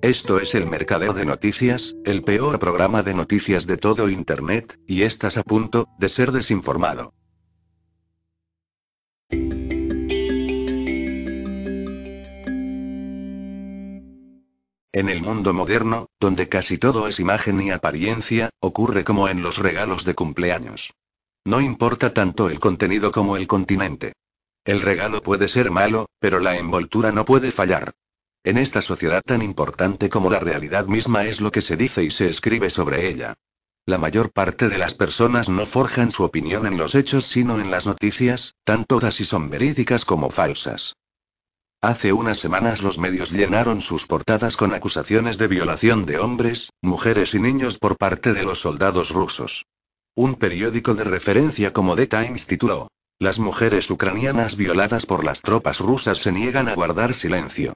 Esto es el Mercadeo de Noticias, el peor programa de noticias de todo Internet, y estás a punto de ser desinformado. En el mundo moderno, donde casi todo es imagen y apariencia, ocurre como en los regalos de cumpleaños. No importa tanto el contenido como el continente. El regalo puede ser malo, pero la envoltura no puede fallar. En esta sociedad tan importante como la realidad misma es lo que se dice y se escribe sobre ella. La mayor parte de las personas no forjan su opinión en los hechos sino en las noticias, tanto así son verídicas como falsas. Hace unas semanas los medios llenaron sus portadas con acusaciones de violación de hombres, mujeres y niños por parte de los soldados rusos. Un periódico de referencia como The Times tituló, Las mujeres ucranianas violadas por las tropas rusas se niegan a guardar silencio.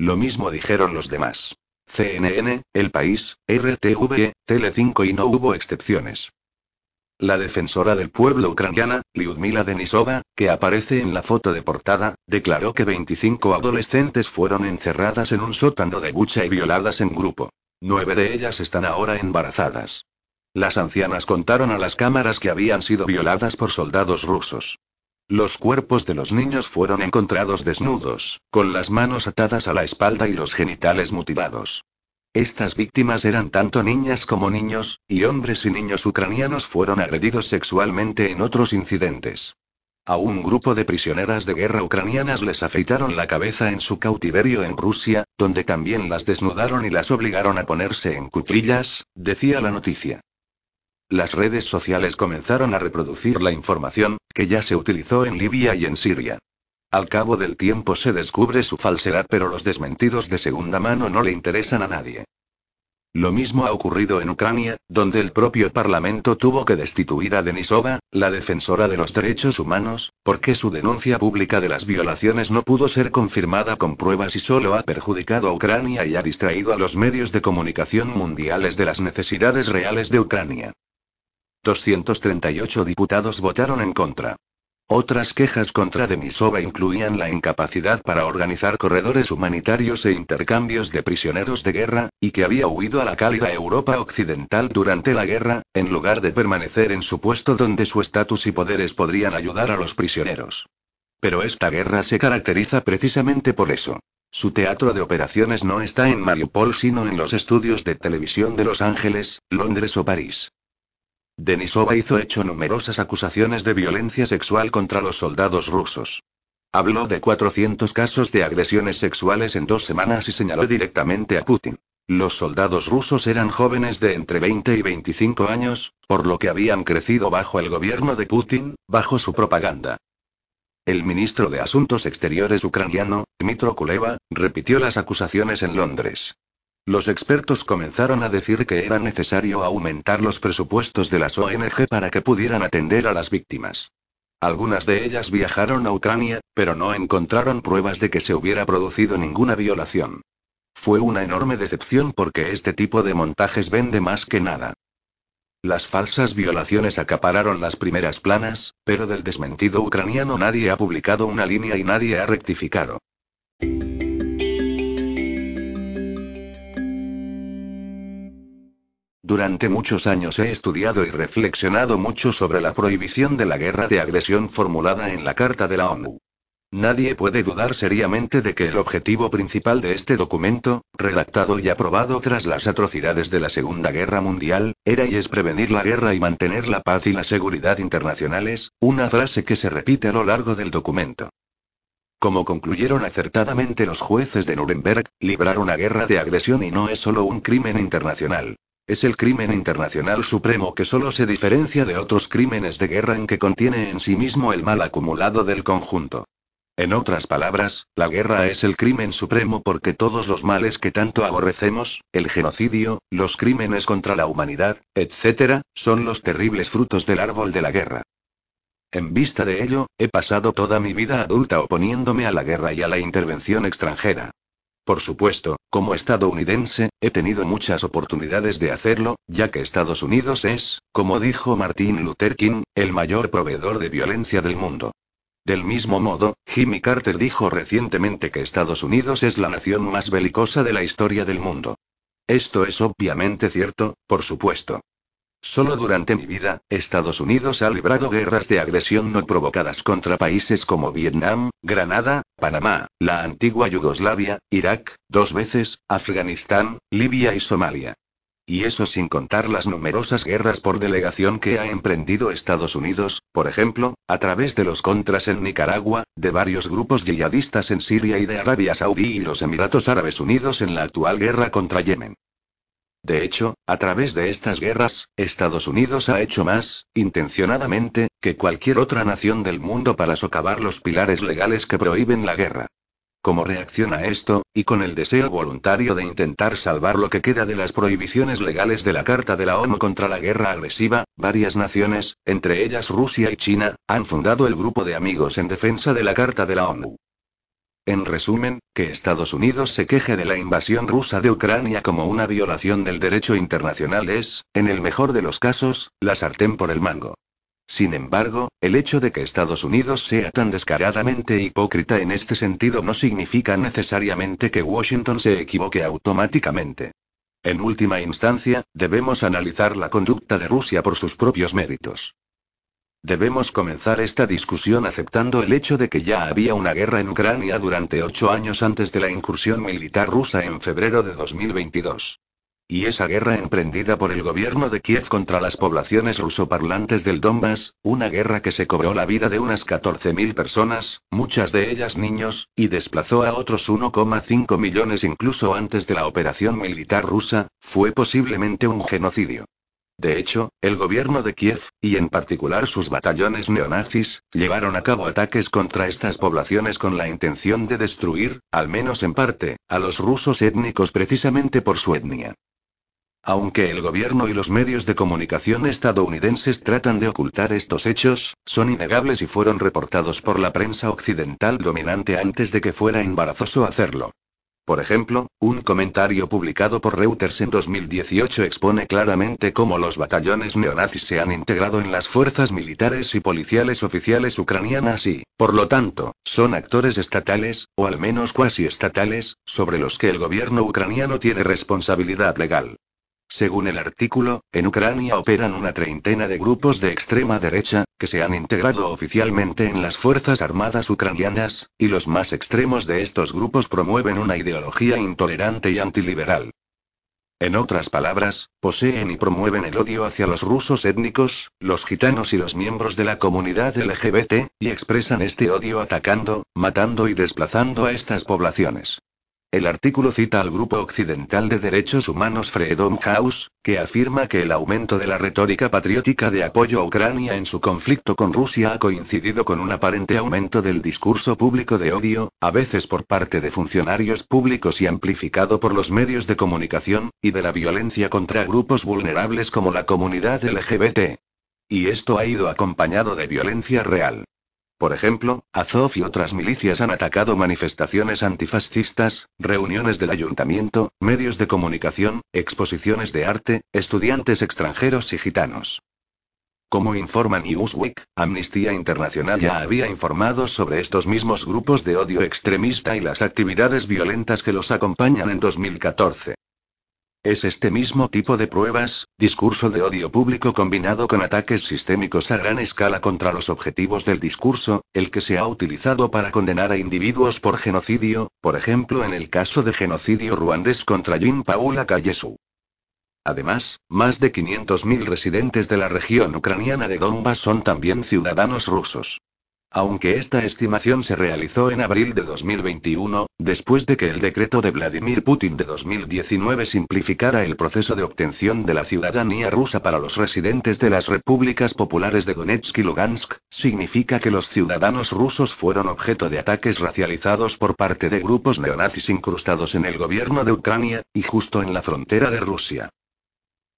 Lo mismo dijeron los demás. CNN, El País, RTV, Tele5 y no hubo excepciones. La defensora del pueblo ucraniana, Lyudmila Denisova, que aparece en la foto de portada, declaró que 25 adolescentes fueron encerradas en un sótano de Bucha y violadas en grupo. Nueve de ellas están ahora embarazadas. Las ancianas contaron a las cámaras que habían sido violadas por soldados rusos. Los cuerpos de los niños fueron encontrados desnudos, con las manos atadas a la espalda y los genitales mutilados. Estas víctimas eran tanto niñas como niños, y hombres y niños ucranianos fueron agredidos sexualmente en otros incidentes. A un grupo de prisioneras de guerra ucranianas les afeitaron la cabeza en su cautiverio en Rusia, donde también las desnudaron y las obligaron a ponerse en cuclillas, decía la noticia. Las redes sociales comenzaron a reproducir la información, que ya se utilizó en Libia y en Siria. Al cabo del tiempo se descubre su falsedad, pero los desmentidos de segunda mano no le interesan a nadie. Lo mismo ha ocurrido en Ucrania, donde el propio Parlamento tuvo que destituir a Denisova, la defensora de los derechos humanos, porque su denuncia pública de las violaciones no pudo ser confirmada con pruebas y solo ha perjudicado a Ucrania y ha distraído a los medios de comunicación mundiales de las necesidades reales de Ucrania. 238 diputados votaron en contra. Otras quejas contra Denisova incluían la incapacidad para organizar corredores humanitarios e intercambios de prisioneros de guerra, y que había huido a la cálida Europa occidental durante la guerra, en lugar de permanecer en su puesto donde su estatus y poderes podrían ayudar a los prisioneros. Pero esta guerra se caracteriza precisamente por eso. Su teatro de operaciones no está en Mariupol sino en los estudios de televisión de Los Ángeles, Londres o París. Denisova hizo hecho numerosas acusaciones de violencia sexual contra los soldados rusos. Habló de 400 casos de agresiones sexuales en dos semanas y señaló directamente a Putin. Los soldados rusos eran jóvenes de entre 20 y 25 años, por lo que habían crecido bajo el gobierno de Putin, bajo su propaganda. El ministro de Asuntos Exteriores ucraniano, Dmitro Kuleva, repitió las acusaciones en Londres. Los expertos comenzaron a decir que era necesario aumentar los presupuestos de las ONG para que pudieran atender a las víctimas. Algunas de ellas viajaron a Ucrania, pero no encontraron pruebas de que se hubiera producido ninguna violación. Fue una enorme decepción porque este tipo de montajes vende más que nada. Las falsas violaciones acapararon las primeras planas, pero del desmentido ucraniano nadie ha publicado una línea y nadie ha rectificado. Durante muchos años he estudiado y reflexionado mucho sobre la prohibición de la guerra de agresión formulada en la Carta de la ONU. Nadie puede dudar seriamente de que el objetivo principal de este documento, redactado y aprobado tras las atrocidades de la Segunda Guerra Mundial, era y es prevenir la guerra y mantener la paz y la seguridad internacionales, una frase que se repite a lo largo del documento. Como concluyeron acertadamente los jueces de Nuremberg, librar una guerra de agresión y no es solo un crimen internacional. Es el crimen internacional supremo que solo se diferencia de otros crímenes de guerra en que contiene en sí mismo el mal acumulado del conjunto. En otras palabras, la guerra es el crimen supremo porque todos los males que tanto aborrecemos, el genocidio, los crímenes contra la humanidad, etc., son los terribles frutos del árbol de la guerra. En vista de ello, he pasado toda mi vida adulta oponiéndome a la guerra y a la intervención extranjera. Por supuesto, como estadounidense, he tenido muchas oportunidades de hacerlo, ya que Estados Unidos es, como dijo Martin Luther King, el mayor proveedor de violencia del mundo. Del mismo modo, Jimmy Carter dijo recientemente que Estados Unidos es la nación más belicosa de la historia del mundo. Esto es obviamente cierto, por supuesto. Solo durante mi vida, Estados Unidos ha librado guerras de agresión no provocadas contra países como Vietnam, Granada, Panamá, la antigua Yugoslavia, Irak, dos veces, Afganistán, Libia y Somalia. Y eso sin contar las numerosas guerras por delegación que ha emprendido Estados Unidos, por ejemplo, a través de los contras en Nicaragua, de varios grupos yihadistas en Siria y de Arabia Saudí y los Emiratos Árabes Unidos en la actual guerra contra Yemen. De hecho, a través de estas guerras, Estados Unidos ha hecho más, intencionadamente, que cualquier otra nación del mundo para socavar los pilares legales que prohíben la guerra. Como reacción a esto, y con el deseo voluntario de intentar salvar lo que queda de las prohibiciones legales de la Carta de la ONU contra la guerra agresiva, varias naciones, entre ellas Rusia y China, han fundado el Grupo de Amigos en Defensa de la Carta de la ONU. En resumen, que Estados Unidos se queje de la invasión rusa de Ucrania como una violación del derecho internacional es, en el mejor de los casos, la sartén por el mango. Sin embargo, el hecho de que Estados Unidos sea tan descaradamente hipócrita en este sentido no significa necesariamente que Washington se equivoque automáticamente. En última instancia, debemos analizar la conducta de Rusia por sus propios méritos. Debemos comenzar esta discusión aceptando el hecho de que ya había una guerra en Ucrania durante ocho años antes de la incursión militar rusa en febrero de 2022. Y esa guerra emprendida por el gobierno de Kiev contra las poblaciones rusoparlantes del Donbass, una guerra que se cobró la vida de unas 14.000 personas, muchas de ellas niños, y desplazó a otros 1,5 millones incluso antes de la operación militar rusa, fue posiblemente un genocidio. De hecho, el gobierno de Kiev, y en particular sus batallones neonazis, llevaron a cabo ataques contra estas poblaciones con la intención de destruir, al menos en parte, a los rusos étnicos precisamente por su etnia. Aunque el gobierno y los medios de comunicación estadounidenses tratan de ocultar estos hechos, son innegables y fueron reportados por la prensa occidental dominante antes de que fuera embarazoso hacerlo. Por ejemplo, un comentario publicado por Reuters en 2018 expone claramente cómo los batallones neonazis se han integrado en las fuerzas militares y policiales oficiales ucranianas y, por lo tanto, son actores estatales, o al menos cuasi estatales, sobre los que el gobierno ucraniano tiene responsabilidad legal. Según el artículo, en Ucrania operan una treintena de grupos de extrema derecha, que se han integrado oficialmente en las Fuerzas Armadas ucranianas, y los más extremos de estos grupos promueven una ideología intolerante y antiliberal. En otras palabras, poseen y promueven el odio hacia los rusos étnicos, los gitanos y los miembros de la comunidad LGBT, y expresan este odio atacando, matando y desplazando a estas poblaciones. El artículo cita al Grupo Occidental de Derechos Humanos Freedom House, que afirma que el aumento de la retórica patriótica de apoyo a Ucrania en su conflicto con Rusia ha coincidido con un aparente aumento del discurso público de odio, a veces por parte de funcionarios públicos y amplificado por los medios de comunicación, y de la violencia contra grupos vulnerables como la comunidad LGBT. Y esto ha ido acompañado de violencia real. Por ejemplo, Azov y otras milicias han atacado manifestaciones antifascistas, reuniones del ayuntamiento, medios de comunicación, exposiciones de arte, estudiantes extranjeros y gitanos. Como informa Newsweek, Amnistía Internacional ya había informado sobre estos mismos grupos de odio extremista y las actividades violentas que los acompañan en 2014. Es este mismo tipo de pruebas, discurso de odio público combinado con ataques sistémicos a gran escala contra los objetivos del discurso, el que se ha utilizado para condenar a individuos por genocidio, por ejemplo en el caso de genocidio ruandés contra Jean Paula Kayesu. Además, más de 500.000 residentes de la región ucraniana de Donbass son también ciudadanos rusos. Aunque esta estimación se realizó en abril de 2021, después de que el decreto de Vladimir Putin de 2019 simplificara el proceso de obtención de la ciudadanía rusa para los residentes de las repúblicas populares de Donetsk y Lugansk, significa que los ciudadanos rusos fueron objeto de ataques racializados por parte de grupos neonazis incrustados en el gobierno de Ucrania, y justo en la frontera de Rusia.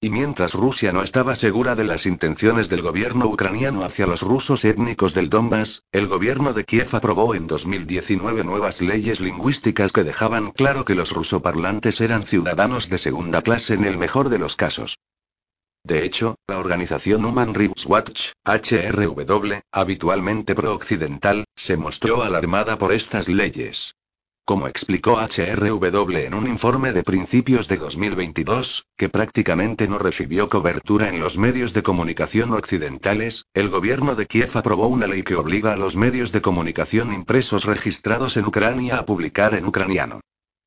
Y mientras Rusia no estaba segura de las intenciones del gobierno ucraniano hacia los rusos étnicos del Donbass, el gobierno de Kiev aprobó en 2019 nuevas leyes lingüísticas que dejaban claro que los rusoparlantes eran ciudadanos de segunda clase en el mejor de los casos. De hecho, la organización Human Rights Watch, HRW, habitualmente pro-occidental, se mostró alarmada por estas leyes. Como explicó HRW en un informe de principios de 2022, que prácticamente no recibió cobertura en los medios de comunicación occidentales, el gobierno de Kiev aprobó una ley que obliga a los medios de comunicación impresos registrados en Ucrania a publicar en ucraniano.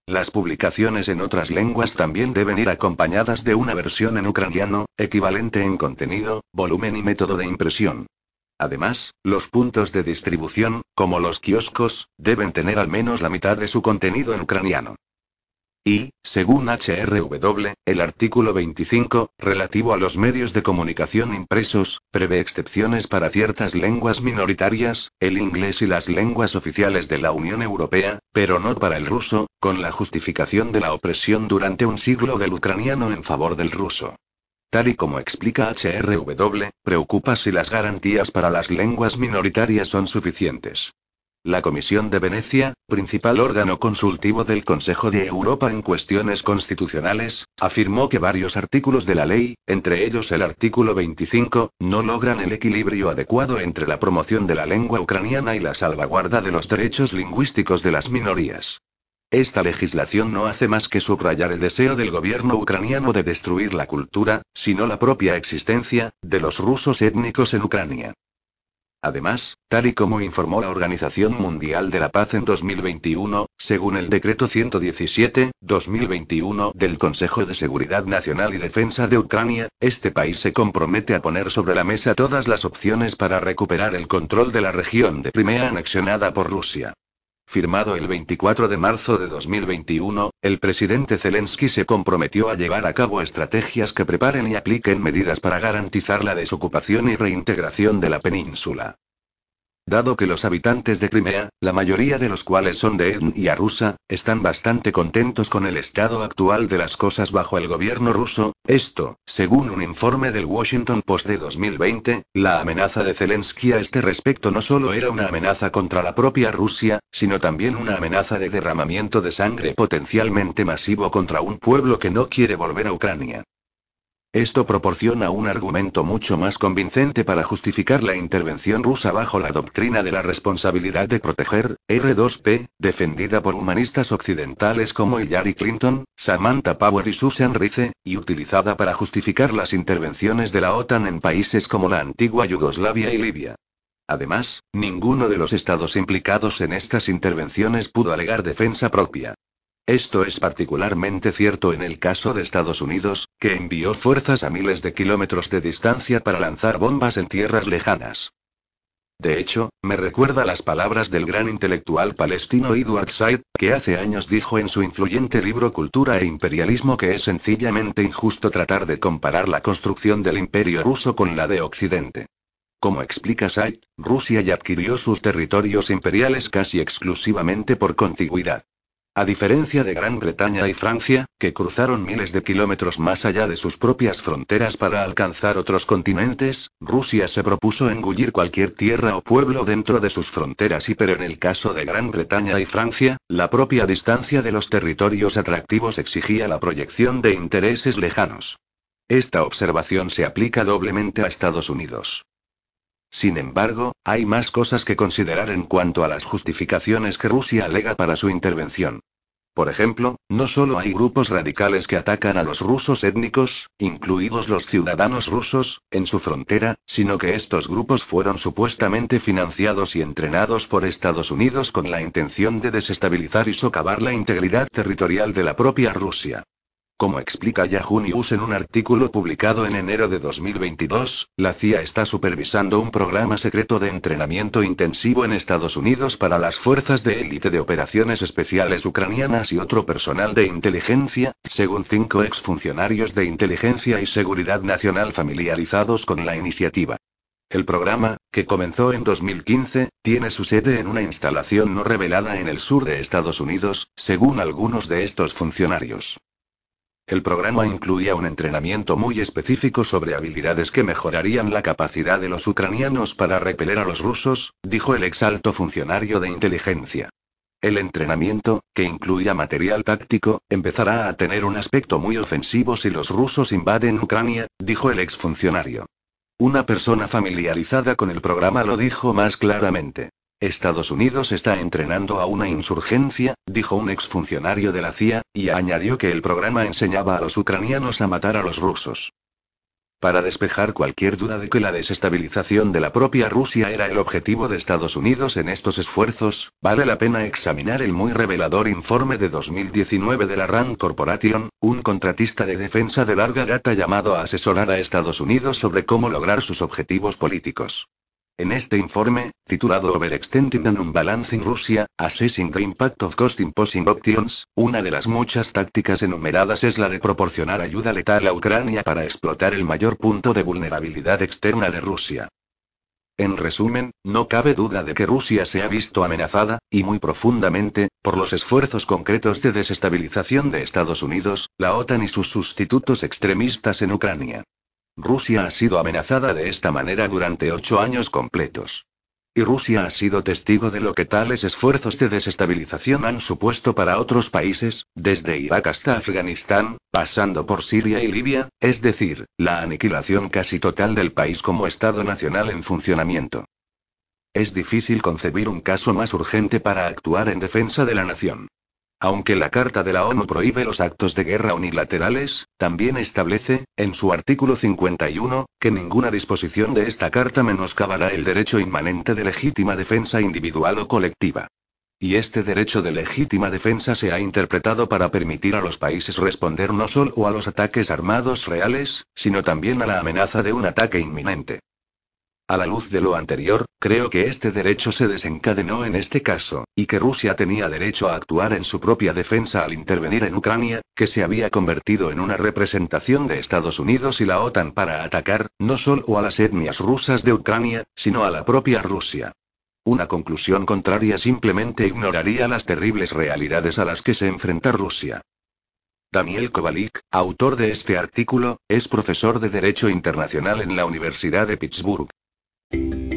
Las publicaciones en otras lenguas también deben ir acompañadas de una versión en ucraniano, equivalente en contenido, volumen y método de impresión. Además, los puntos de distribución, como los kioscos, deben tener al menos la mitad de su contenido en ucraniano. Y, según HRW, el artículo 25, relativo a los medios de comunicación impresos, prevé excepciones para ciertas lenguas minoritarias, el inglés y las lenguas oficiales de la Unión Europea, pero no para el ruso, con la justificación de la opresión durante un siglo del ucraniano en favor del ruso. Tal y como explica HRW, preocupa si las garantías para las lenguas minoritarias son suficientes. La Comisión de Venecia, principal órgano consultivo del Consejo de Europa en cuestiones constitucionales, afirmó que varios artículos de la ley, entre ellos el artículo 25, no logran el equilibrio adecuado entre la promoción de la lengua ucraniana y la salvaguarda de los derechos lingüísticos de las minorías. Esta legislación no hace más que subrayar el deseo del gobierno ucraniano de destruir la cultura, sino la propia existencia, de los rusos étnicos en Ucrania. Además, tal y como informó la Organización Mundial de la Paz en 2021, según el decreto 117-2021 del Consejo de Seguridad Nacional y Defensa de Ucrania, este país se compromete a poner sobre la mesa todas las opciones para recuperar el control de la región de Crimea anexionada por Rusia. Firmado el 24 de marzo de 2021, el presidente Zelensky se comprometió a llevar a cabo estrategias que preparen y apliquen medidas para garantizar la desocupación y reintegración de la península. Dado que los habitantes de Crimea, la mayoría de los cuales son de etnia rusa, están bastante contentos con el estado actual de las cosas bajo el gobierno ruso, esto, según un informe del Washington Post de 2020, la amenaza de Zelensky a este respecto no solo era una amenaza contra la propia Rusia, sino también una amenaza de derramamiento de sangre potencialmente masivo contra un pueblo que no quiere volver a Ucrania. Esto proporciona un argumento mucho más convincente para justificar la intervención rusa bajo la doctrina de la responsabilidad de proteger, R2P, defendida por humanistas occidentales como Hillary Clinton, Samantha Power y Susan Rice, y utilizada para justificar las intervenciones de la OTAN en países como la antigua Yugoslavia y Libia. Además, ninguno de los estados implicados en estas intervenciones pudo alegar defensa propia. Esto es particularmente cierto en el caso de Estados Unidos, que envió fuerzas a miles de kilómetros de distancia para lanzar bombas en tierras lejanas. De hecho, me recuerda las palabras del gran intelectual palestino Edward Said, que hace años dijo en su influyente libro Cultura e Imperialismo que es sencillamente injusto tratar de comparar la construcción del imperio ruso con la de Occidente. Como explica Said, Rusia ya adquirió sus territorios imperiales casi exclusivamente por contigüidad. A diferencia de Gran Bretaña y Francia, que cruzaron miles de kilómetros más allá de sus propias fronteras para alcanzar otros continentes, Rusia se propuso engullir cualquier tierra o pueblo dentro de sus fronteras y pero en el caso de Gran Bretaña y Francia, la propia distancia de los territorios atractivos exigía la proyección de intereses lejanos. Esta observación se aplica doblemente a Estados Unidos. Sin embargo, hay más cosas que considerar en cuanto a las justificaciones que Rusia alega para su intervención. Por ejemplo, no solo hay grupos radicales que atacan a los rusos étnicos, incluidos los ciudadanos rusos, en su frontera, sino que estos grupos fueron supuestamente financiados y entrenados por Estados Unidos con la intención de desestabilizar y socavar la integridad territorial de la propia Rusia. Como explica Yahoo News en un artículo publicado en enero de 2022, la CIA está supervisando un programa secreto de entrenamiento intensivo en Estados Unidos para las fuerzas de élite de operaciones especiales ucranianas y otro personal de inteligencia, según cinco exfuncionarios de inteligencia y seguridad nacional familiarizados con la iniciativa. El programa, que comenzó en 2015, tiene su sede en una instalación no revelada en el sur de Estados Unidos, según algunos de estos funcionarios. El programa incluía un entrenamiento muy específico sobre habilidades que mejorarían la capacidad de los ucranianos para repeler a los rusos, dijo el ex alto funcionario de inteligencia. El entrenamiento, que incluía material táctico, empezará a tener un aspecto muy ofensivo si los rusos invaden Ucrania, dijo el exfuncionario. Una persona familiarizada con el programa lo dijo más claramente. Estados Unidos está entrenando a una insurgencia, dijo un exfuncionario de la CIA, y añadió que el programa enseñaba a los ucranianos a matar a los rusos. Para despejar cualquier duda de que la desestabilización de la propia Rusia era el objetivo de Estados Unidos en estos esfuerzos, vale la pena examinar el muy revelador informe de 2019 de la RAND Corporation, un contratista de defensa de larga data llamado a asesorar a Estados Unidos sobre cómo lograr sus objetivos políticos. En este informe, titulado Overextending and Unbalancing Russia, Assessing the Impact of Cost Imposing Options, una de las muchas tácticas enumeradas es la de proporcionar ayuda letal a Ucrania para explotar el mayor punto de vulnerabilidad externa de Rusia. En resumen, no cabe duda de que Rusia se ha visto amenazada, y muy profundamente, por los esfuerzos concretos de desestabilización de Estados Unidos, la OTAN y sus sustitutos extremistas en Ucrania. Rusia ha sido amenazada de esta manera durante ocho años completos. Y Rusia ha sido testigo de lo que tales esfuerzos de desestabilización han supuesto para otros países, desde Irak hasta Afganistán, pasando por Siria y Libia, es decir, la aniquilación casi total del país como Estado nacional en funcionamiento. Es difícil concebir un caso más urgente para actuar en defensa de la nación. Aunque la Carta de la ONU prohíbe los actos de guerra unilaterales, también establece, en su artículo 51, que ninguna disposición de esta Carta menoscabará el derecho inmanente de legítima defensa individual o colectiva. Y este derecho de legítima defensa se ha interpretado para permitir a los países responder no solo a los ataques armados reales, sino también a la amenaza de un ataque inminente. A la luz de lo anterior, creo que este derecho se desencadenó en este caso, y que Rusia tenía derecho a actuar en su propia defensa al intervenir en Ucrania, que se había convertido en una representación de Estados Unidos y la OTAN para atacar, no solo a las etnias rusas de Ucrania, sino a la propia Rusia. Una conclusión contraria simplemente ignoraría las terribles realidades a las que se enfrenta Rusia. Daniel Kovalik, autor de este artículo, es profesor de Derecho Internacional en la Universidad de Pittsburgh. thank you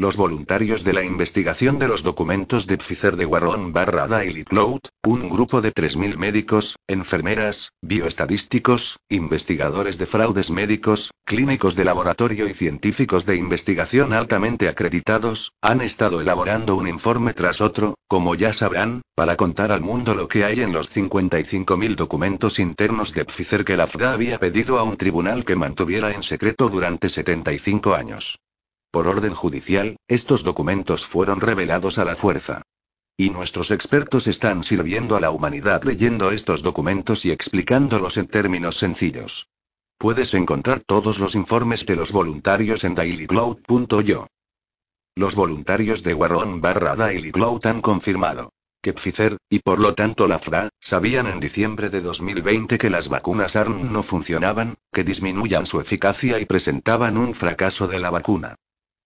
Los voluntarios de la investigación de los documentos de Pfizer de Warren barra Daily Cloud, un grupo de 3.000 médicos, enfermeras, bioestadísticos, investigadores de fraudes médicos, clínicos de laboratorio y científicos de investigación altamente acreditados, han estado elaborando un informe tras otro, como ya sabrán, para contar al mundo lo que hay en los 55.000 documentos internos de Pfizer que la FDA había pedido a un tribunal que mantuviera en secreto durante 75 años. Por orden judicial, estos documentos fueron revelados a la fuerza. Y nuestros expertos están sirviendo a la humanidad leyendo estos documentos y explicándolos en términos sencillos. Puedes encontrar todos los informes de los voluntarios en dailycloud.io. Los voluntarios de Warron barra Cloud han confirmado que Pfizer, y por lo tanto la FRA, sabían en diciembre de 2020 que las vacunas ARN no funcionaban, que disminuyan su eficacia y presentaban un fracaso de la vacuna.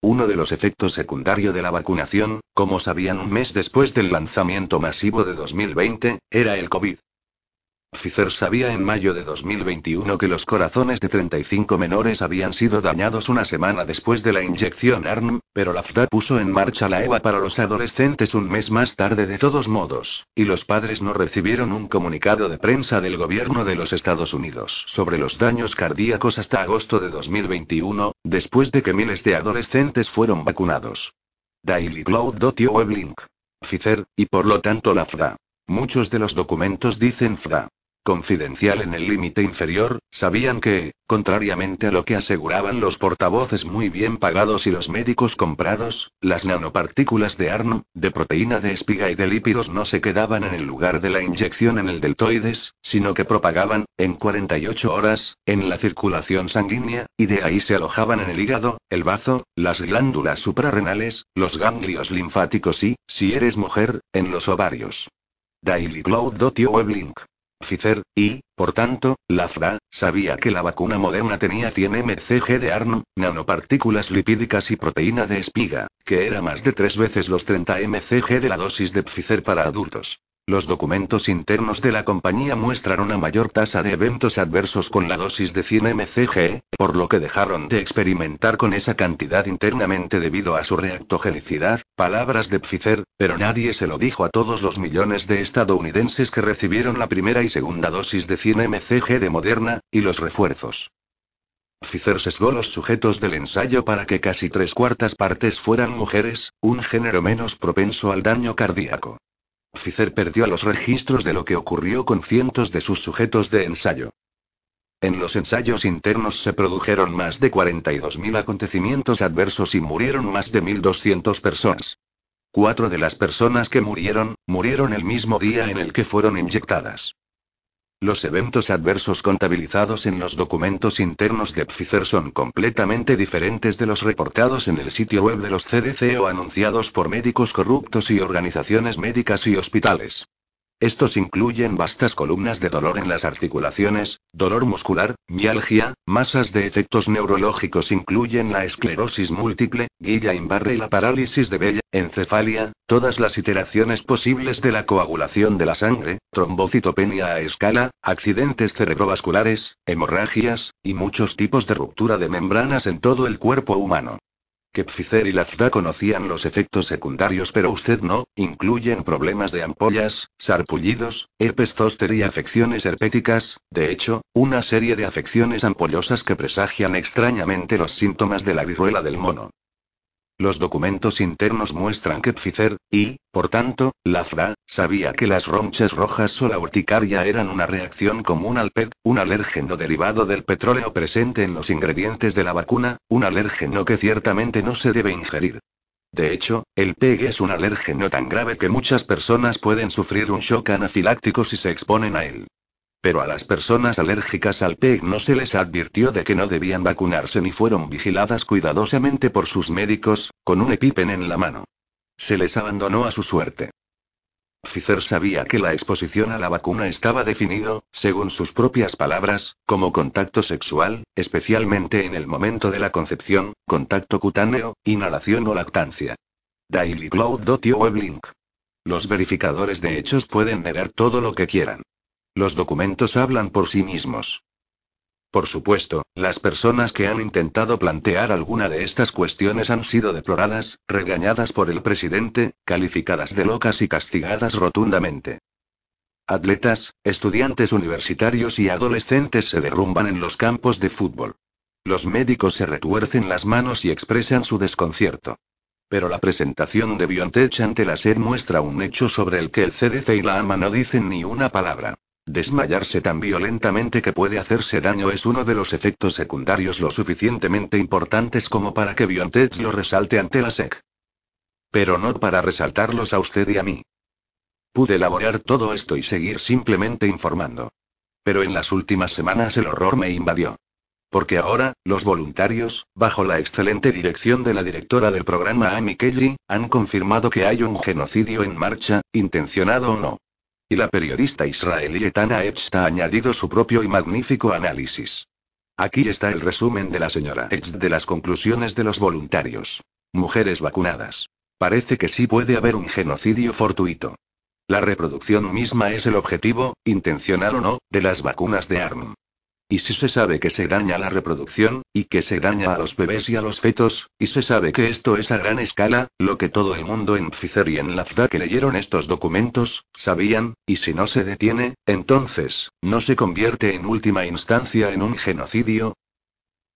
Uno de los efectos secundarios de la vacunación, como sabían un mes después del lanzamiento masivo de 2020, era el COVID. Pfizer sabía en mayo de 2021 que los corazones de 35 menores habían sido dañados una semana después de la inyección ARN, pero la FDA puso en marcha la EVA para los adolescentes un mes más tarde de todos modos, y los padres no recibieron un comunicado de prensa del gobierno de los Estados Unidos sobre los daños cardíacos hasta agosto de 2021, después de que miles de adolescentes fueron vacunados. Daily Cloud.io Weblink. Pfizer, y por lo tanto la FDA. Muchos de los documentos dicen FDA confidencial en el límite inferior, sabían que, contrariamente a lo que aseguraban los portavoces muy bien pagados y los médicos comprados, las nanopartículas de ARN, de proteína de espiga y de lípidos no se quedaban en el lugar de la inyección en el deltoides, sino que propagaban, en 48 horas, en la circulación sanguínea, y de ahí se alojaban en el hígado, el bazo, las glándulas suprarrenales, los ganglios linfáticos y, si eres mujer, en los ovarios. Daily Cloud. Weblink. Pfizer, y, por tanto, la FRA, sabía que la vacuna moderna tenía 100 mcg de ARN, nanopartículas lipídicas y proteína de espiga, que era más de tres veces los 30 mcg de la dosis de Pfizer para adultos. Los documentos internos de la compañía muestran una mayor tasa de eventos adversos con la dosis de 100 mcg, por lo que dejaron de experimentar con esa cantidad internamente debido a su reactogenicidad, palabras de Pfizer, pero nadie se lo dijo a todos los millones de estadounidenses que recibieron la primera y segunda dosis de 100 mcg de Moderna, y los refuerzos. Pfizer sesgó los sujetos del ensayo para que casi tres cuartas partes fueran mujeres, un género menos propenso al daño cardíaco. Pfizer perdió los registros de lo que ocurrió con cientos de sus sujetos de ensayo. En los ensayos internos se produjeron más de 42.000 acontecimientos adversos y murieron más de 1.200 personas. Cuatro de las personas que murieron, murieron el mismo día en el que fueron inyectadas. Los eventos adversos contabilizados en los documentos internos de Pfizer son completamente diferentes de los reportados en el sitio web de los CDC o anunciados por médicos corruptos y organizaciones médicas y hospitales. Estos incluyen vastas columnas de dolor en las articulaciones, dolor muscular, mialgia, masas de efectos neurológicos incluyen la esclerosis múltiple, Guillain-Barré y la parálisis de Bella, encefalia, todas las iteraciones posibles de la coagulación de la sangre, trombocitopenia a escala, accidentes cerebrovasculares, hemorragias, y muchos tipos de ruptura de membranas en todo el cuerpo humano que Pfizer y la FDA conocían los efectos secundarios pero usted no, incluyen problemas de ampollas, sarpullidos, herpes zóster y afecciones herpéticas, de hecho, una serie de afecciones ampollosas que presagian extrañamente los síntomas de la viruela del mono. Los documentos internos muestran que Pfizer, y, por tanto, la FRA, sabía que las ronchas rojas o la urticaria eran una reacción común al PEG, un alérgeno derivado del petróleo presente en los ingredientes de la vacuna, un alérgeno que ciertamente no se debe ingerir. De hecho, el PEG es un alérgeno tan grave que muchas personas pueden sufrir un shock anafiláctico si se exponen a él. Pero a las personas alérgicas al PEG no se les advirtió de que no debían vacunarse ni fueron vigiladas cuidadosamente por sus médicos, con un EpiPen en la mano. Se les abandonó a su suerte. Pfizer sabía que la exposición a la vacuna estaba definido, según sus propias palabras, como contacto sexual, especialmente en el momento de la concepción, contacto cutáneo, inhalación o lactancia. Daily Weblink. Los verificadores de hechos pueden negar todo lo que quieran. Los documentos hablan por sí mismos. Por supuesto, las personas que han intentado plantear alguna de estas cuestiones han sido deploradas, regañadas por el presidente, calificadas de locas y castigadas rotundamente. Atletas, estudiantes universitarios y adolescentes se derrumban en los campos de fútbol. Los médicos se retuercen las manos y expresan su desconcierto. Pero la presentación de BioNTech ante la SED muestra un hecho sobre el que el CDC y la AMA no dicen ni una palabra. Desmayarse tan violentamente que puede hacerse daño es uno de los efectos secundarios lo suficientemente importantes como para que BioNTech lo resalte ante la SEC. Pero no para resaltarlos a usted y a mí. Pude elaborar todo esto y seguir simplemente informando. Pero en las últimas semanas el horror me invadió. Porque ahora, los voluntarios, bajo la excelente dirección de la directora del programa Amy Kelly, han confirmado que hay un genocidio en marcha, intencionado o no. Y la periodista israelí Etana Echta ha añadido su propio y magnífico análisis. Aquí está el resumen de la señora Echta de las conclusiones de los voluntarios. Mujeres vacunadas. Parece que sí puede haber un genocidio fortuito. La reproducción misma es el objetivo, intencional o no, de las vacunas de ARM. Y si se sabe que se daña la reproducción, y que se daña a los bebés y a los fetos, y se sabe que esto es a gran escala, lo que todo el mundo en Pfizer y en la FDA que leyeron estos documentos, sabían, y si no se detiene, entonces, ¿no se convierte en última instancia en un genocidio?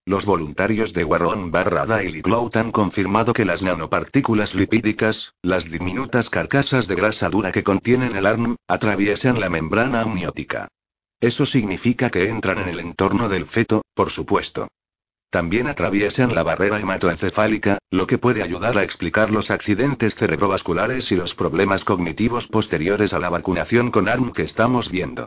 Los voluntarios de Warren barra Daily Cloud han confirmado que las nanopartículas lipídicas, las diminutas carcasas de grasa dura que contienen el ARN, atraviesan la membrana amniótica. Eso significa que entran en el entorno del feto, por supuesto. También atraviesan la barrera hematoencefálica, lo que puede ayudar a explicar los accidentes cerebrovasculares y los problemas cognitivos posteriores a la vacunación con ARM que estamos viendo.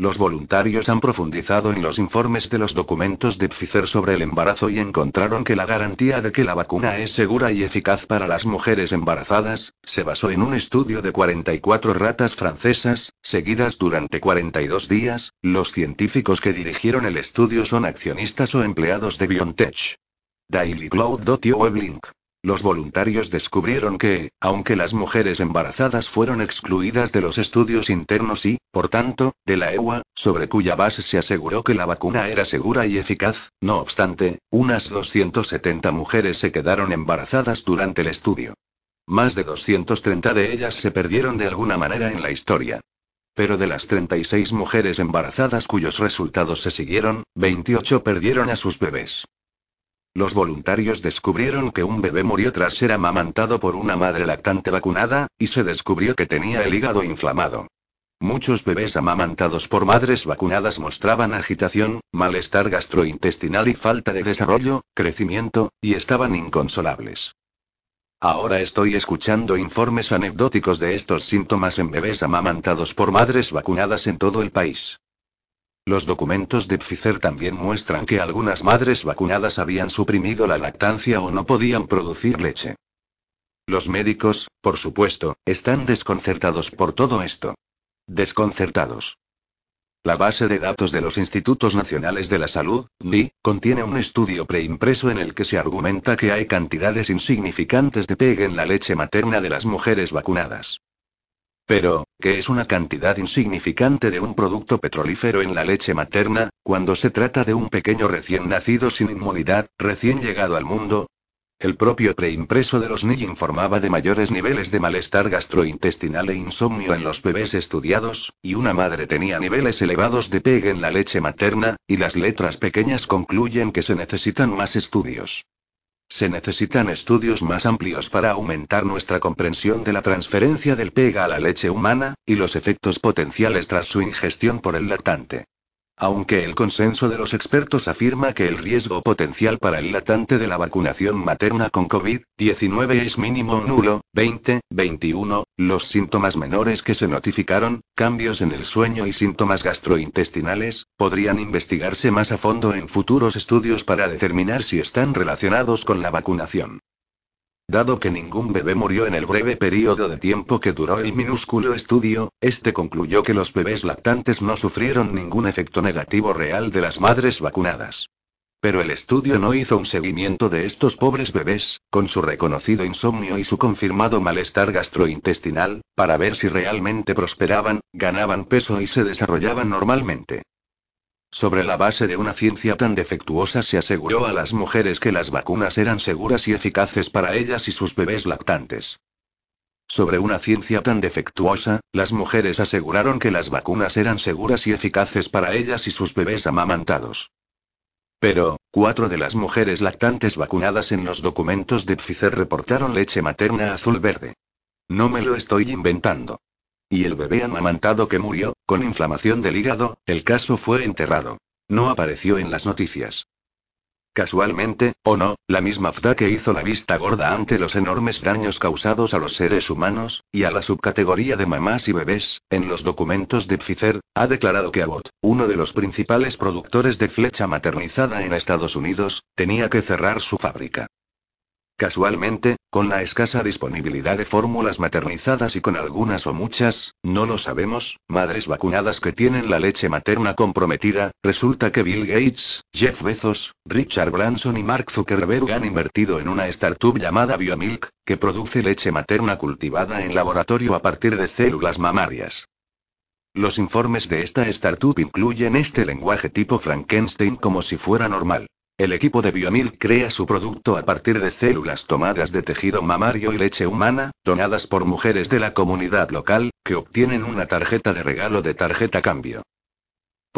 Los voluntarios han profundizado en los informes de los documentos de Pfizer sobre el embarazo y encontraron que la garantía de que la vacuna es segura y eficaz para las mujeres embarazadas, se basó en un estudio de 44 ratas francesas, seguidas durante 42 días, los científicos que dirigieron el estudio son accionistas o empleados de BioNTech. Daily. Weblink. Los voluntarios descubrieron que, aunque las mujeres embarazadas fueron excluidas de los estudios internos y, por tanto, de la EUA, sobre cuya base se aseguró que la vacuna era segura y eficaz, no obstante, unas 270 mujeres se quedaron embarazadas durante el estudio. Más de 230 de ellas se perdieron de alguna manera en la historia. Pero de las 36 mujeres embarazadas cuyos resultados se siguieron, 28 perdieron a sus bebés. Los voluntarios descubrieron que un bebé murió tras ser amamantado por una madre lactante vacunada, y se descubrió que tenía el hígado inflamado. Muchos bebés amamantados por madres vacunadas mostraban agitación, malestar gastrointestinal y falta de desarrollo, crecimiento, y estaban inconsolables. Ahora estoy escuchando informes anecdóticos de estos síntomas en bebés amamantados por madres vacunadas en todo el país. Los documentos de Pfizer también muestran que algunas madres vacunadas habían suprimido la lactancia o no podían producir leche. Los médicos, por supuesto, están desconcertados por todo esto. Desconcertados. La base de datos de los Institutos Nacionales de la Salud, NI, contiene un estudio preimpreso en el que se argumenta que hay cantidades insignificantes de PEG en la leche materna de las mujeres vacunadas. Pero, ¿qué es una cantidad insignificante de un producto petrolífero en la leche materna, cuando se trata de un pequeño recién nacido sin inmunidad, recién llegado al mundo? El propio preimpreso de los NI informaba de mayores niveles de malestar gastrointestinal e insomnio en los bebés estudiados, y una madre tenía niveles elevados de PEG en la leche materna, y las letras pequeñas concluyen que se necesitan más estudios. Se necesitan estudios más amplios para aumentar nuestra comprensión de la transferencia del PEG a la leche humana, y los efectos potenciales tras su ingestión por el lactante. Aunque el consenso de los expertos afirma que el riesgo potencial para el latente de la vacunación materna con COVID-19 es mínimo o nulo, 20, 21, los síntomas menores que se notificaron, cambios en el sueño y síntomas gastrointestinales, podrían investigarse más a fondo en futuros estudios para determinar si están relacionados con la vacunación. Dado que ningún bebé murió en el breve periodo de tiempo que duró el minúsculo estudio, este concluyó que los bebés lactantes no sufrieron ningún efecto negativo real de las madres vacunadas. Pero el estudio no hizo un seguimiento de estos pobres bebés, con su reconocido insomnio y su confirmado malestar gastrointestinal, para ver si realmente prosperaban, ganaban peso y se desarrollaban normalmente. Sobre la base de una ciencia tan defectuosa se aseguró a las mujeres que las vacunas eran seguras y eficaces para ellas y sus bebés lactantes. Sobre una ciencia tan defectuosa, las mujeres aseguraron que las vacunas eran seguras y eficaces para ellas y sus bebés amamantados. Pero, cuatro de las mujeres lactantes vacunadas en los documentos de Pfizer reportaron leche materna azul-verde. No me lo estoy inventando. Y el bebé amamantado que murió, con inflamación del hígado, el caso fue enterrado. No apareció en las noticias. Casualmente, o no, la misma FDA que hizo la vista gorda ante los enormes daños causados a los seres humanos, y a la subcategoría de mamás y bebés, en los documentos de Pfizer, ha declarado que Abbott, uno de los principales productores de flecha maternizada en Estados Unidos, tenía que cerrar su fábrica. Casualmente, con la escasa disponibilidad de fórmulas maternizadas y con algunas o muchas, no lo sabemos, madres vacunadas que tienen la leche materna comprometida, resulta que Bill Gates, Jeff Bezos, Richard Branson y Mark Zuckerberg han invertido en una startup llamada Biomilk, que produce leche materna cultivada en laboratorio a partir de células mamarias. Los informes de esta startup incluyen este lenguaje tipo Frankenstein como si fuera normal. El equipo de Biomil crea su producto a partir de células tomadas de tejido mamario y leche humana, donadas por mujeres de la comunidad local, que obtienen una tarjeta de regalo de tarjeta cambio.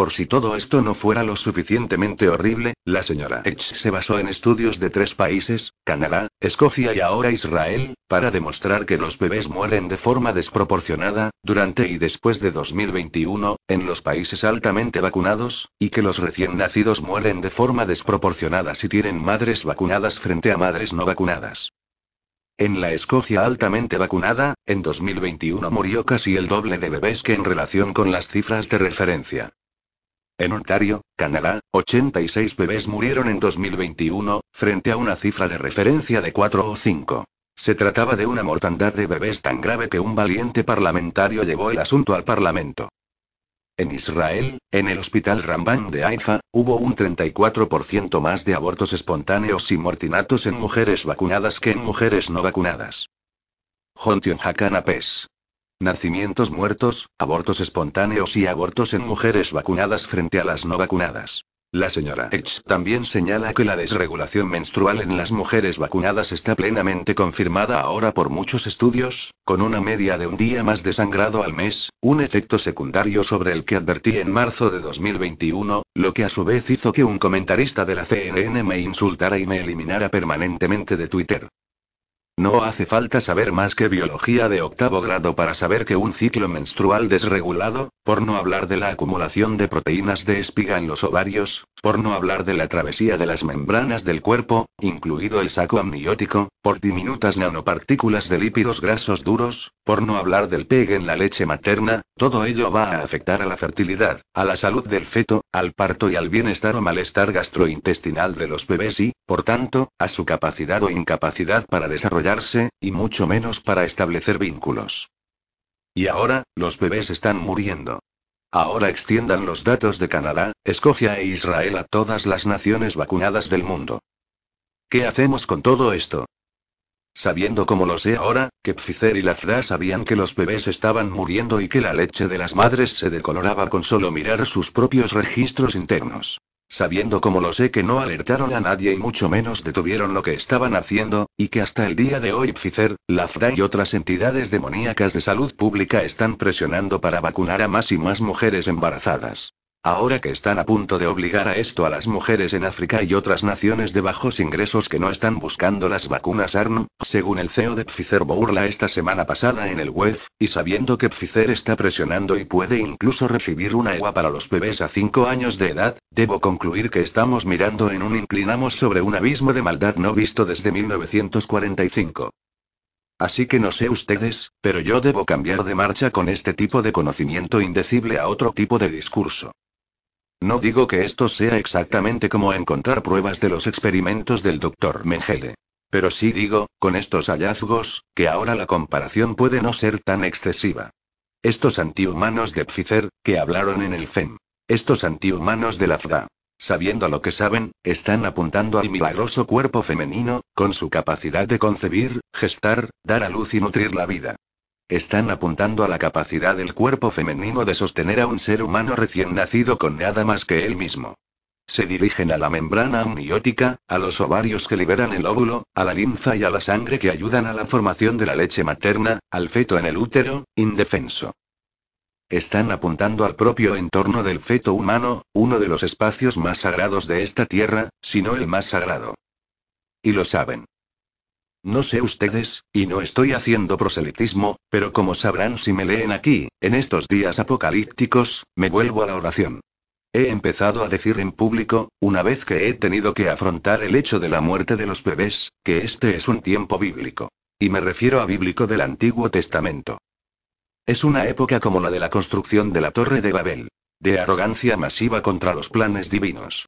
Por si todo esto no fuera lo suficientemente horrible, la señora Edge se basó en estudios de tres países, Canadá, Escocia y ahora Israel, para demostrar que los bebés mueren de forma desproporcionada, durante y después de 2021, en los países altamente vacunados, y que los recién nacidos mueren de forma desproporcionada si tienen madres vacunadas frente a madres no vacunadas. En la Escocia altamente vacunada, en 2021 murió casi el doble de bebés que en relación con las cifras de referencia. En Ontario, Canadá, 86 bebés murieron en 2021, frente a una cifra de referencia de 4 o 5. Se trataba de una mortandad de bebés tan grave que un valiente parlamentario llevó el asunto al Parlamento. En Israel, en el hospital Rambam de Haifa, hubo un 34% más de abortos espontáneos y mortinatos en mujeres vacunadas que en mujeres no vacunadas. Jontion Hakanapes. Nacimientos muertos, abortos espontáneos y abortos en mujeres vacunadas frente a las no vacunadas. La señora H también señala que la desregulación menstrual en las mujeres vacunadas está plenamente confirmada ahora por muchos estudios, con una media de un día más de sangrado al mes, un efecto secundario sobre el que advertí en marzo de 2021, lo que a su vez hizo que un comentarista de la CNN me insultara y me eliminara permanentemente de Twitter. No hace falta saber más que biología de octavo grado para saber que un ciclo menstrual desregulado, por no hablar de la acumulación de proteínas de espiga en los ovarios, por no hablar de la travesía de las membranas del cuerpo, incluido el saco amniótico, por diminutas nanopartículas de lípidos grasos duros, por no hablar del pegue en la leche materna, todo ello va a afectar a la fertilidad, a la salud del feto, al parto y al bienestar o malestar gastrointestinal de los bebés y, por tanto, a su capacidad o incapacidad para desarrollar y mucho menos para establecer vínculos. Y ahora, los bebés están muriendo. Ahora extiendan los datos de Canadá, Escocia e Israel a todas las naciones vacunadas del mundo. ¿Qué hacemos con todo esto? Sabiendo como lo sé ahora, que Pfizer y la FDA sabían que los bebés estaban muriendo y que la leche de las madres se decoloraba con solo mirar sus propios registros internos. Sabiendo como lo sé que no alertaron a nadie y mucho menos detuvieron lo que estaban haciendo, y que hasta el día de hoy Pfizer, la FDA y otras entidades demoníacas de salud pública están presionando para vacunar a más y más mujeres embarazadas. Ahora que están a punto de obligar a esto a las mujeres en África y otras naciones de bajos ingresos que no están buscando las vacunas ARN, según el CEO de Pfizer burla esta semana pasada en el web, y sabiendo que Pfizer está presionando y puede incluso recibir una EWA para los bebés a 5 años de edad, debo concluir que estamos mirando en un inclinamos sobre un abismo de maldad no visto desde 1945. Así que no sé ustedes, pero yo debo cambiar de marcha con este tipo de conocimiento indecible a otro tipo de discurso. No digo que esto sea exactamente como encontrar pruebas de los experimentos del Dr. Mengele. Pero sí digo, con estos hallazgos, que ahora la comparación puede no ser tan excesiva. Estos antihumanos de Pfizer, que hablaron en el FEM. Estos antihumanos de la FDA. Sabiendo lo que saben, están apuntando al milagroso cuerpo femenino, con su capacidad de concebir, gestar, dar a luz y nutrir la vida. Están apuntando a la capacidad del cuerpo femenino de sostener a un ser humano recién nacido con nada más que él mismo. Se dirigen a la membrana amniótica, a los ovarios que liberan el óvulo, a la linfa y a la sangre que ayudan a la formación de la leche materna, al feto en el útero, indefenso. Están apuntando al propio entorno del feto humano, uno de los espacios más sagrados de esta tierra, si no el más sagrado. Y lo saben. No sé ustedes, y no estoy haciendo proselitismo, pero como sabrán si me leen aquí, en estos días apocalípticos, me vuelvo a la oración. He empezado a decir en público, una vez que he tenido que afrontar el hecho de la muerte de los bebés, que este es un tiempo bíblico. Y me refiero a bíblico del Antiguo Testamento. Es una época como la de la construcción de la Torre de Babel. De arrogancia masiva contra los planes divinos.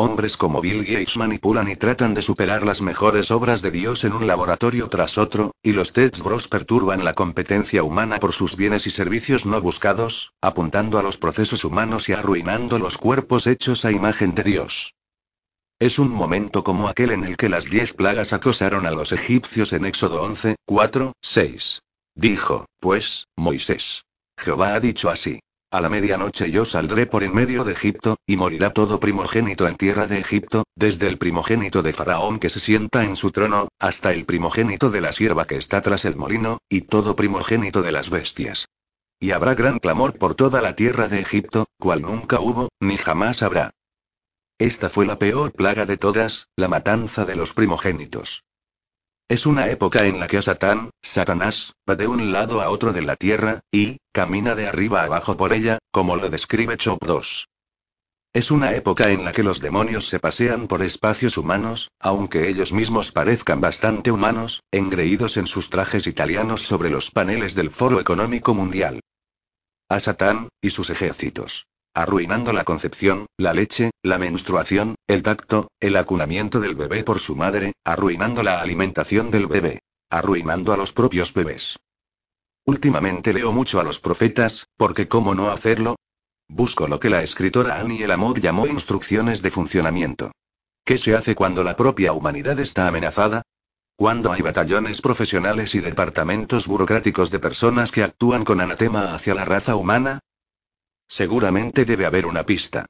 Hombres como Bill Gates manipulan y tratan de superar las mejores obras de Dios en un laboratorio tras otro, y los Tech Bros perturban la competencia humana por sus bienes y servicios no buscados, apuntando a los procesos humanos y arruinando los cuerpos hechos a imagen de Dios. Es un momento como aquel en el que las diez plagas acosaron a los egipcios en Éxodo 11, 4, 6. Dijo, pues, Moisés. Jehová ha dicho así. A la medianoche yo saldré por en medio de Egipto, y morirá todo primogénito en tierra de Egipto, desde el primogénito de Faraón que se sienta en su trono, hasta el primogénito de la sierva que está tras el molino, y todo primogénito de las bestias. Y habrá gran clamor por toda la tierra de Egipto, cual nunca hubo, ni jamás habrá. Esta fue la peor plaga de todas, la matanza de los primogénitos. Es una época en la que Satán, Satanás, va de un lado a otro de la tierra, y, camina de arriba abajo por ella, como lo describe Chop 2. Es una época en la que los demonios se pasean por espacios humanos, aunque ellos mismos parezcan bastante humanos, engreídos en sus trajes italianos sobre los paneles del Foro Económico Mundial. A Satán, y sus ejércitos. Arruinando la concepción, la leche, la menstruación, el tacto, el acunamiento del bebé por su madre, arruinando la alimentación del bebé. Arruinando a los propios bebés. Últimamente leo mucho a los profetas, porque ¿cómo no hacerlo? Busco lo que la escritora Annie El Amor llamó instrucciones de funcionamiento. ¿Qué se hace cuando la propia humanidad está amenazada? Cuando hay batallones profesionales y departamentos burocráticos de personas que actúan con anatema hacia la raza humana? Seguramente debe haber una pista.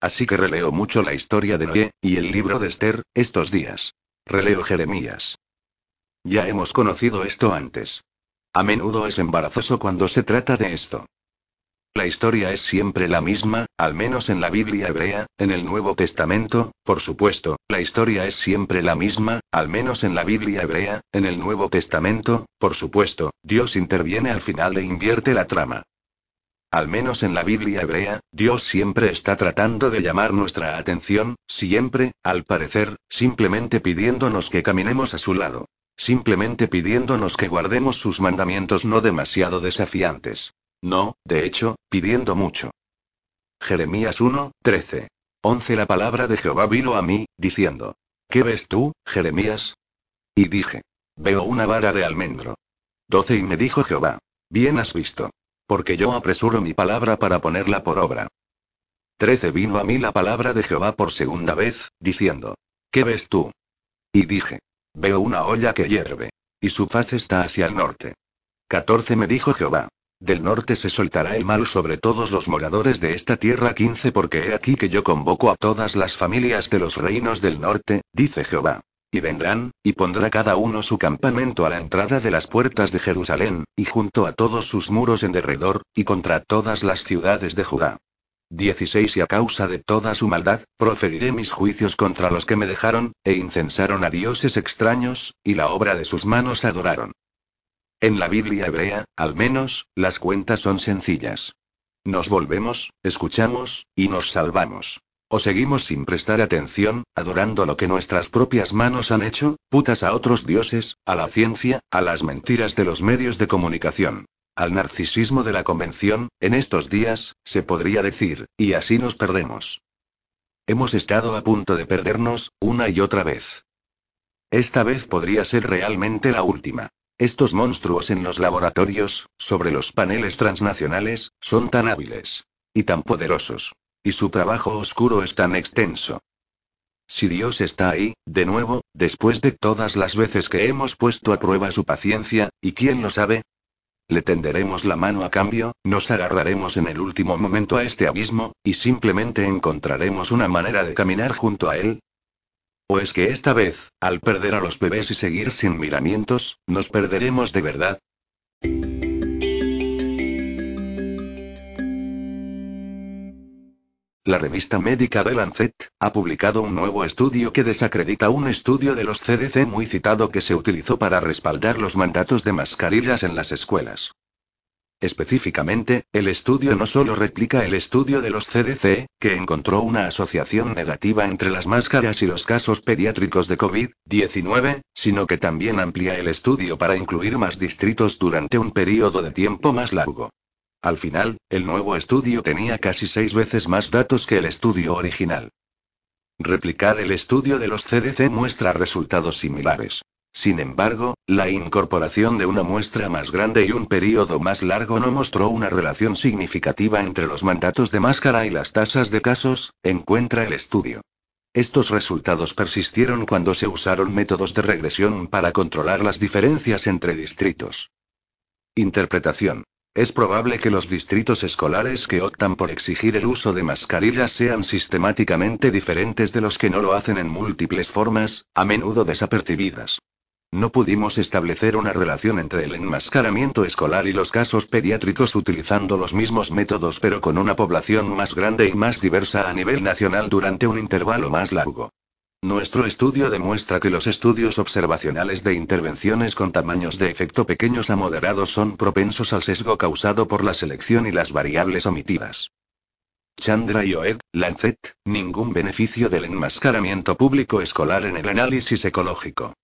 Así que releo mucho la historia de Noé, y el libro de Esther, estos días. Releo Jeremías. Ya hemos conocido esto antes. A menudo es embarazoso cuando se trata de esto. La historia es siempre la misma, al menos en la Biblia hebrea, en el Nuevo Testamento, por supuesto, la historia es siempre la misma, al menos en la Biblia hebrea, en el Nuevo Testamento, por supuesto, Dios interviene al final e invierte la trama. Al menos en la Biblia hebrea, Dios siempre está tratando de llamar nuestra atención, siempre, al parecer, simplemente pidiéndonos que caminemos a su lado. Simplemente pidiéndonos que guardemos sus mandamientos no demasiado desafiantes. No, de hecho, pidiendo mucho. Jeremías 1, 13. 11 La palabra de Jehová vino a mí, diciendo. ¿Qué ves tú, Jeremías? Y dije. Veo una vara de almendro. 12 Y me dijo Jehová. Bien has visto. Porque yo apresuro mi palabra para ponerla por obra. 13 Vino a mí la palabra de Jehová por segunda vez, diciendo. ¿Qué ves tú? Y dije. Veo una olla que hierve. Y su faz está hacia el norte. 14 Me dijo Jehová. Del norte se soltará el mal sobre todos los moradores de esta tierra 15 Porque he aquí que yo convoco a todas las familias de los reinos del norte, dice Jehová. Y vendrán, y pondrá cada uno su campamento a la entrada de las puertas de Jerusalén, y junto a todos sus muros en derredor, y contra todas las ciudades de Judá. 16 Y a causa de toda su maldad, proferiré mis juicios contra los que me dejaron, e incensaron a dioses extraños, y la obra de sus manos adoraron. En la Biblia hebrea, al menos, las cuentas son sencillas. Nos volvemos, escuchamos, y nos salvamos. O seguimos sin prestar atención, adorando lo que nuestras propias manos han hecho, putas a otros dioses, a la ciencia, a las mentiras de los medios de comunicación al narcisismo de la convención, en estos días, se podría decir, y así nos perdemos. Hemos estado a punto de perdernos, una y otra vez. Esta vez podría ser realmente la última. Estos monstruos en los laboratorios, sobre los paneles transnacionales, son tan hábiles. Y tan poderosos. Y su trabajo oscuro es tan extenso. Si Dios está ahí, de nuevo, después de todas las veces que hemos puesto a prueba su paciencia, ¿y quién lo sabe? Le tenderemos la mano a cambio, nos agarraremos en el último momento a este abismo, y simplemente encontraremos una manera de caminar junto a él. ¿O es que esta vez, al perder a los bebés y seguir sin miramientos, nos perderemos de verdad? La revista médica The Lancet ha publicado un nuevo estudio que desacredita un estudio de los CDC muy citado que se utilizó para respaldar los mandatos de mascarillas en las escuelas. Específicamente, el estudio no solo replica el estudio de los CDC, que encontró una asociación negativa entre las máscaras y los casos pediátricos de COVID-19, sino que también amplía el estudio para incluir más distritos durante un periodo de tiempo más largo. Al final, el nuevo estudio tenía casi seis veces más datos que el estudio original. Replicar el estudio de los CDC muestra resultados similares. Sin embargo, la incorporación de una muestra más grande y un periodo más largo no mostró una relación significativa entre los mandatos de máscara y las tasas de casos, encuentra el estudio. Estos resultados persistieron cuando se usaron métodos de regresión para controlar las diferencias entre distritos. Interpretación. Es probable que los distritos escolares que optan por exigir el uso de mascarillas sean sistemáticamente diferentes de los que no lo hacen en múltiples formas, a menudo desapercibidas. No pudimos establecer una relación entre el enmascaramiento escolar y los casos pediátricos utilizando los mismos métodos pero con una población más grande y más diversa a nivel nacional durante un intervalo más largo. Nuestro estudio demuestra que los estudios observacionales de intervenciones con tamaños de efecto pequeños a moderados son propensos al sesgo causado por la selección y las variables omitidas. Chandra y Oed, Lancet, ningún beneficio del enmascaramiento público escolar en el análisis ecológico.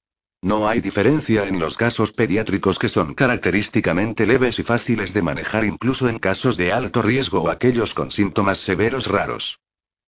No hay diferencia en los casos pediátricos que son característicamente leves y fáciles de manejar incluso en casos de alto riesgo o aquellos con síntomas severos raros.